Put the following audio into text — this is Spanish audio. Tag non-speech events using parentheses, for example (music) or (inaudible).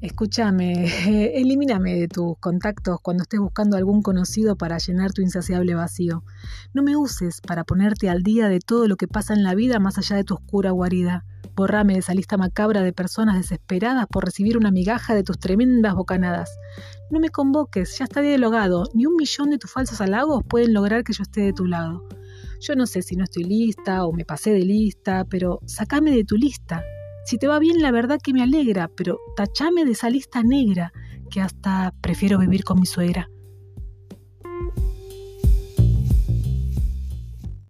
Escúchame, (laughs) elimíname de tus contactos cuando estés buscando algún conocido para llenar tu insaciable vacío. No me uses para ponerte al día de todo lo que pasa en la vida más allá de tu oscura guarida. Borrame de esa lista macabra de personas desesperadas por recibir una migaja de tus tremendas bocanadas. No me convoques, ya está dialogado. Ni un millón de tus falsos halagos pueden lograr que yo esté de tu lado. Yo no sé si no estoy lista o me pasé de lista, pero sacame de tu lista. Si te va bien, la verdad que me alegra, pero tachame de esa lista negra, que hasta prefiero vivir con mi suegra.